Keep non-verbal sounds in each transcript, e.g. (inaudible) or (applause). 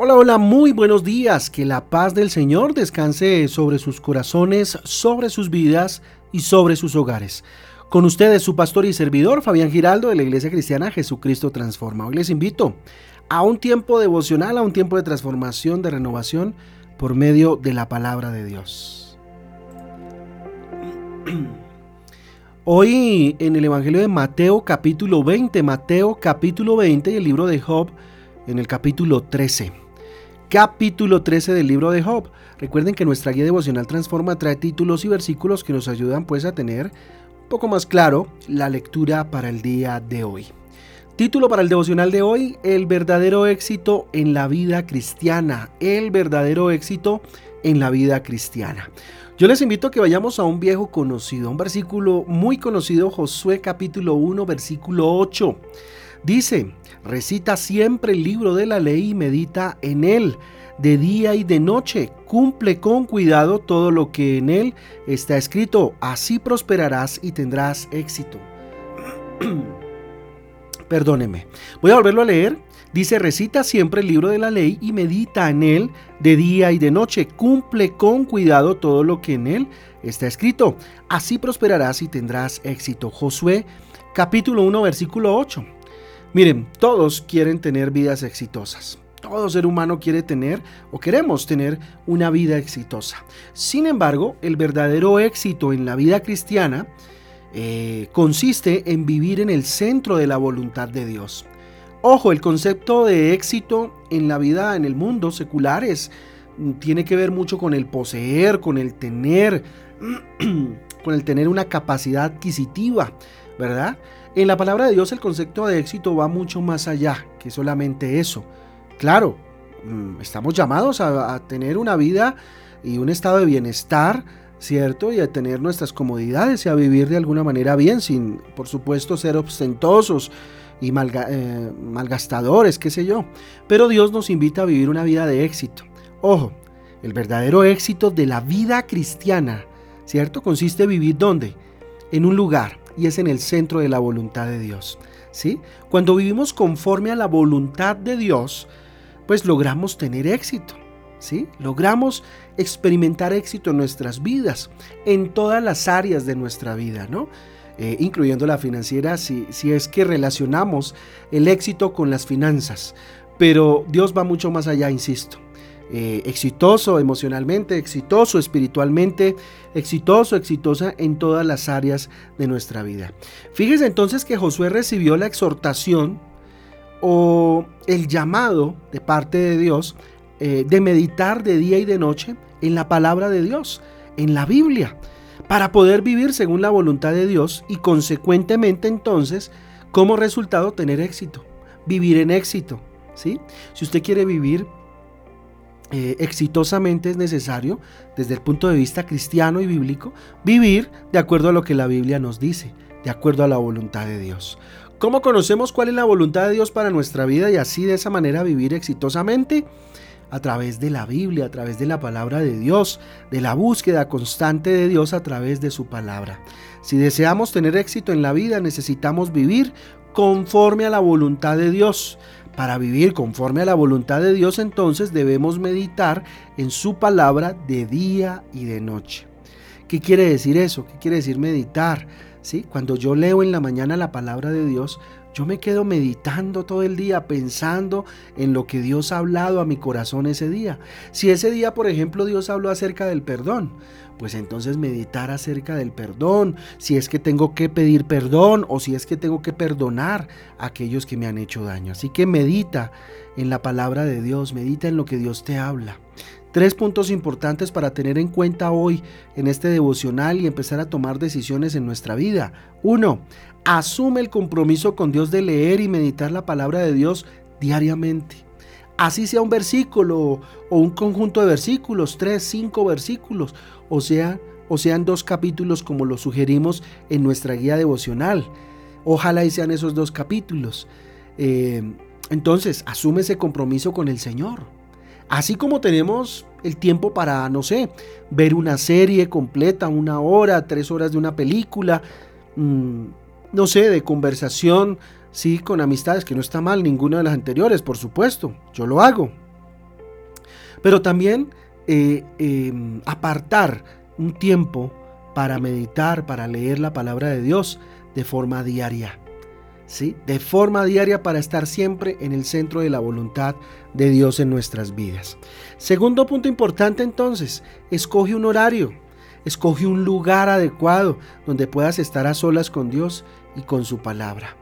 Hola, hola, muy buenos días. Que la paz del Señor descanse sobre sus corazones, sobre sus vidas y sobre sus hogares. Con ustedes su pastor y servidor Fabián Giraldo de la Iglesia Cristiana Jesucristo Transforma. Hoy les invito a un tiempo devocional, a un tiempo de transformación, de renovación por medio de la palabra de Dios. Hoy en el Evangelio de Mateo capítulo 20, Mateo capítulo 20 y el libro de Job en el capítulo 13 capítulo 13 del libro de Job. Recuerden que nuestra guía devocional Transforma trae títulos y versículos que nos ayudan pues a tener un poco más claro la lectura para el día de hoy. Título para el devocional de hoy, El verdadero éxito en la vida cristiana. El verdadero éxito en la vida cristiana. Yo les invito a que vayamos a un viejo conocido, un versículo muy conocido, Josué capítulo 1, versículo 8. Dice, recita siempre el libro de la ley y medita en él de día y de noche. Cumple con cuidado todo lo que en él está escrito. Así prosperarás y tendrás éxito. (clears throat) Perdóneme. Voy a volverlo a leer. Dice, recita siempre el libro de la ley y medita en él de día y de noche. Cumple con cuidado todo lo que en él está escrito. Así prosperarás y tendrás éxito. Josué capítulo 1 versículo 8. Miren, todos quieren tener vidas exitosas. Todo ser humano quiere tener o queremos tener una vida exitosa. Sin embargo, el verdadero éxito en la vida cristiana eh, consiste en vivir en el centro de la voluntad de Dios. Ojo, el concepto de éxito en la vida, en el mundo secular, es, mm, tiene que ver mucho con el poseer, con el tener, (clears throat) con el tener una capacidad adquisitiva, ¿verdad? En la palabra de Dios el concepto de éxito va mucho más allá que solamente eso. Claro, mm, estamos llamados a, tener una vida y un estado de bienestar, ¿cierto? Y a tener nuestras comodidades y a vivir de alguna manera bien, sin, por supuesto, ser ostentosos y eh, malgastadores, qué sé yo. Pero Dios nos invita a vivir una vida de éxito. Ojo, el verdadero éxito de la vida cristiana, ¿cierto? Consiste en vivir ¿dónde? En un lugar, y es en el centro de la voluntad de Dios. ¿sí? Cuando vivimos conforme a la voluntad de Dios, pues logramos tener éxito. ¿sí? Logramos experimentar éxito en nuestras vidas, en todas las áreas de nuestra vida, ¿no? Eh, incluyendo la financiera, si, si es que relacionamos el éxito con las finanzas. Pero Dios va mucho más allá, insisto. Eh, exitoso emocionalmente, exitoso espiritualmente, exitoso, exitosa en todas las áreas de nuestra vida. Fíjese entonces que Josué recibió la exhortación o el llamado de parte de Dios eh, de meditar de día y de noche en la palabra de Dios, en la Biblia, para poder vivir según la voluntad de Dios y consecuentemente entonces, como resultado, tener éxito, vivir en éxito. ¿sí? Si usted quiere vivir eh, exitosamente es necesario, desde el punto de vista cristiano y bíblico, vivir de acuerdo a lo que la Biblia nos dice, de acuerdo a la voluntad de Dios. ¿Cómo conocemos cuál es la voluntad de Dios para nuestra vida y así de esa manera vivir exitosamente? A través de la Biblia, a través de la palabra de Dios, de la búsqueda constante de Dios a través de su palabra. Si deseamos tener éxito en la vida, necesitamos vivir conforme a la voluntad de Dios. Para vivir conforme a la voluntad de Dios entonces debemos meditar en su palabra de día y de noche. ¿Qué quiere decir eso? ¿Qué quiere decir meditar? ¿Sí? Cuando yo leo en la mañana la palabra de Dios, yo me quedo meditando todo el día, pensando en lo que Dios ha hablado a mi corazón ese día. Si ese día, por ejemplo, Dios habló acerca del perdón, pues entonces meditar acerca del perdón, si es que tengo que pedir perdón o si es que tengo que perdonar a aquellos que me han hecho daño. Así que medita en la palabra de Dios, medita en lo que Dios te habla. Tres puntos importantes para tener en cuenta hoy en este devocional y empezar a tomar decisiones en nuestra vida. Uno, asume el compromiso con Dios de leer y meditar la palabra de Dios diariamente. Así sea un versículo o un conjunto de versículos, tres, cinco versículos, o, sea, o sean dos capítulos como lo sugerimos en nuestra guía devocional. Ojalá y sean esos dos capítulos. Eh, entonces, asume ese compromiso con el Señor. Así como tenemos el tiempo para, no sé, ver una serie completa, una hora, tres horas de una película, mm, no sé, de conversación, sí, con amistades, que no está mal ninguna de las anteriores, por supuesto, yo lo hago. Pero también eh, em, apartar un tiempo para meditar, para leer la palabra de Dios de forma diaria. ¿Sí? De forma diaria para estar siempre en el centro de la voluntad de Dios en nuestras vidas. Segundo punto importante entonces, escoge un horario, escoge un lugar adecuado donde puedas estar a solas con Dios y con su palabra.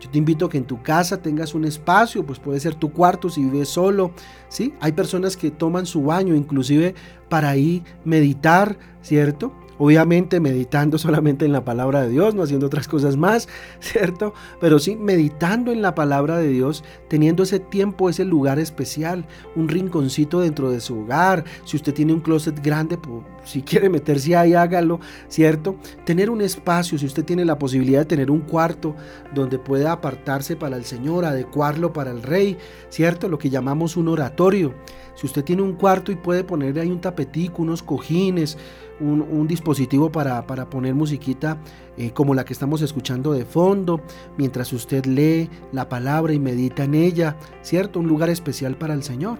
Yo te invito a que en tu casa tengas un espacio, pues puede ser tu cuarto si vives solo, ¿sí? Hay personas que toman su baño inclusive para ir meditar, ¿cierto? Obviamente meditando solamente en la palabra de Dios, no haciendo otras cosas más, (laughs) ¿cierto? Pero sí meditando en la palabra de Dios, teniendo ese tiempo, ese lugar especial, un rinconcito dentro de su hogar. Si usted tiene un closet grande, si quiere meterse ahí, hágalo, ¿cierto? Tener un espacio, si usted tiene la posibilidad de tener un cuarto donde pueda apartarse para el Señor, adecuarlo para el Rey, ¿cierto? Lo que llamamos un oratorio. Si usted tiene un cuarto y puede poner ahí un tapetico, unos cojines, un, dispositivo para, poner musiquita eh, como la que estamos escuchando de fondo, mientras usted lee la palabra y medita en ella, ¿cierto? Un lugar especial para el Señor.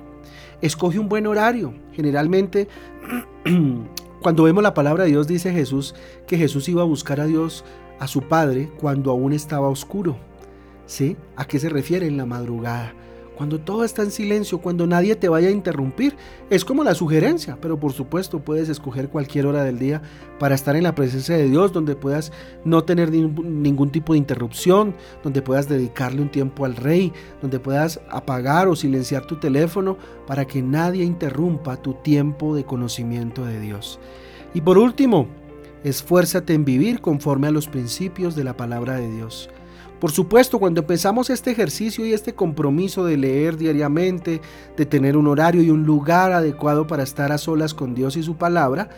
Escoge un buen horario. Generalmente, (clears throat) cuando vemos la palabra de Dios, dice Jesús que Jesús iba a buscar a Dios, a su Padre, cuando aún estaba oscuro. ¿Sí? ¿A qué se refiere en la madrugada? Cuando todo está en silencio, cuando nadie te vaya a interrumpir. Es como la sugerencia, pero por supuesto puedes escoger cualquier hora del día para estar en la presencia de Dios, donde puedas no tener ningún tipo de interrupción, donde puedas dedicarle un tiempo al Rey, donde puedas apagar o silenciar tu teléfono para que nadie interrumpa tu tiempo de conocimiento de Dios. Y por último, esfuérzate en vivir conforme a los principios de la palabra de Dios. Por supuesto, cuando empezamos este ejercicio y este compromiso de leer diariamente, de tener un horario y un lugar adecuado para estar a solas con Dios y su palabra,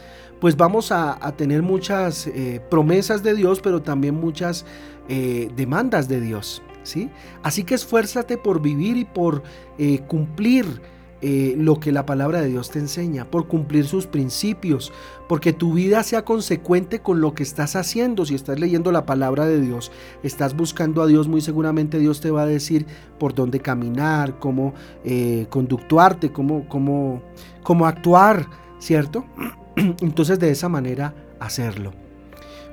pues vamos a, tener muchas eh, promesas de Dios, pero también muchas eh, demandas de Dios. ¿sí? Así que esfuérzate por vivir y por eh, cumplir eh, lo que la palabra de Dios te enseña, por cumplir sus principios, porque tu vida sea consecuente con lo que estás haciendo. Si estás leyendo la palabra de Dios, estás buscando a Dios, muy seguramente Dios te va a decir por dónde caminar, cómo eh, conductuarte, cómo, cómo, cómo actuar, ¿cierto? (clears throat) Entonces de esa manera hacerlo.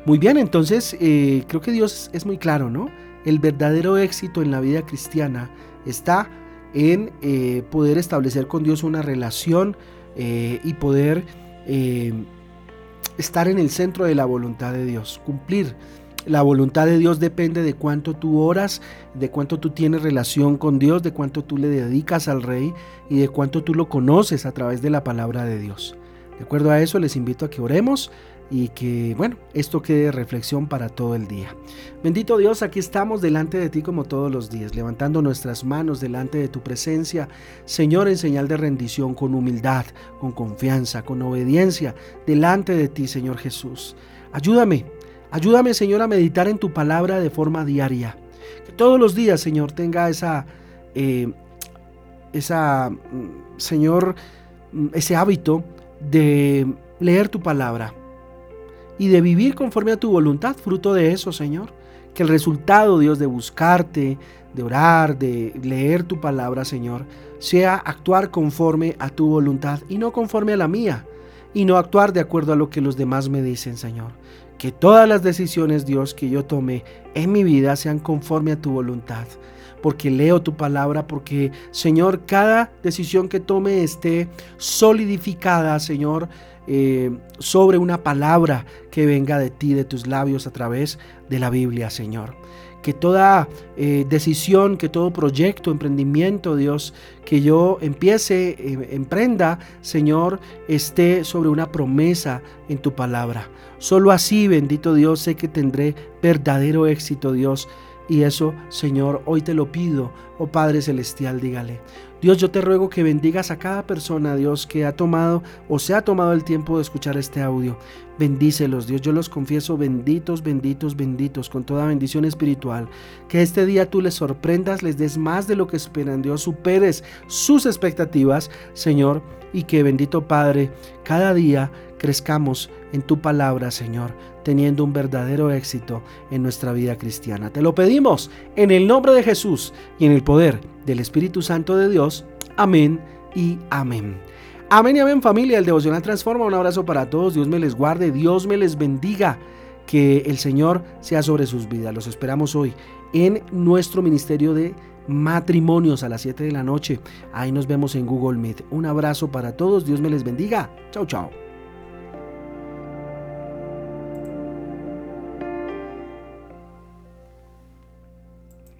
Muy bien, entonces eh, creo que Dios es muy claro, ¿no? El verdadero éxito en la vida cristiana está en eh, poder establecer con Dios una relación eh, y poder eh, estar en el centro de la voluntad de Dios, cumplir. La voluntad de Dios depende de cuánto tú oras, de cuánto tú tienes relación con Dios, de cuánto tú le dedicas al Rey y de cuánto tú lo conoces a través de la palabra de Dios. De acuerdo a eso, les invito a que oremos y que, bueno, esto quede reflexión para todo el día. Bendito Dios, aquí estamos delante de ti como todos los días, levantando nuestras manos delante de tu presencia, Señor, en señal de rendición, con humildad, con confianza, con obediencia, delante de ti, Señor Jesús. Ayúdame, ayúdame, Señor, a meditar en tu palabra de forma diaria. Que todos los días, Señor, tenga esa, eh, esa, mm, Señor, mm, ese hábito de leer tu palabra y de vivir conforme a tu voluntad, fruto de eso, Señor. Que el resultado, Dios, de buscarte, de orar, de leer tu palabra, Señor, sea actuar conforme a tu voluntad y no conforme a la mía, y no actuar de acuerdo a lo que los demás me dicen, Señor. Que todas las decisiones, Dios, que yo tome en mi vida sean conforme a tu voluntad porque leo tu palabra, porque Señor, cada decisión que tome esté solidificada, Señor, eh, sobre una palabra que venga de ti, de tus labios a través de la Biblia, Señor. Que toda eh, decisión, que todo proyecto, emprendimiento, Dios, que yo empiece, eh, emprenda, Señor, esté sobre una promesa en tu palabra. Solo así, bendito Dios, sé que tendré verdadero éxito, Dios y eso, Señor, hoy te lo pido, oh Padre Celestial, dígale. Dios, yo te ruego que bendigas a cada persona, Dios, que ha tomado o se ha tomado el tiempo de escuchar este audio. Bendícelos, Dios, yo los confieso benditos, benditos, benditos, con toda bendición espiritual. Que este día tú les sorprendas, les des más de lo que esperan, Dios, superes sus expectativas, Señor, y que bendito Padre, cada día crezcamos en tu palabra, Señor, teniendo un verdadero éxito en nuestra vida cristiana. Te lo pedimos en el nombre de Jesús y en el poder del Espíritu Santo de Dios. Amén y amén. Amén y amén familia, el devocional transforma. Un abrazo para todos, Dios me les guarde, Dios me les bendiga. Que el Señor sea sobre sus vidas. Los esperamos hoy en nuestro ministerio de matrimonios a las 7 de la noche. Ahí nos vemos en Google Meet. Un abrazo para todos, Dios me les bendiga. Chao, chao.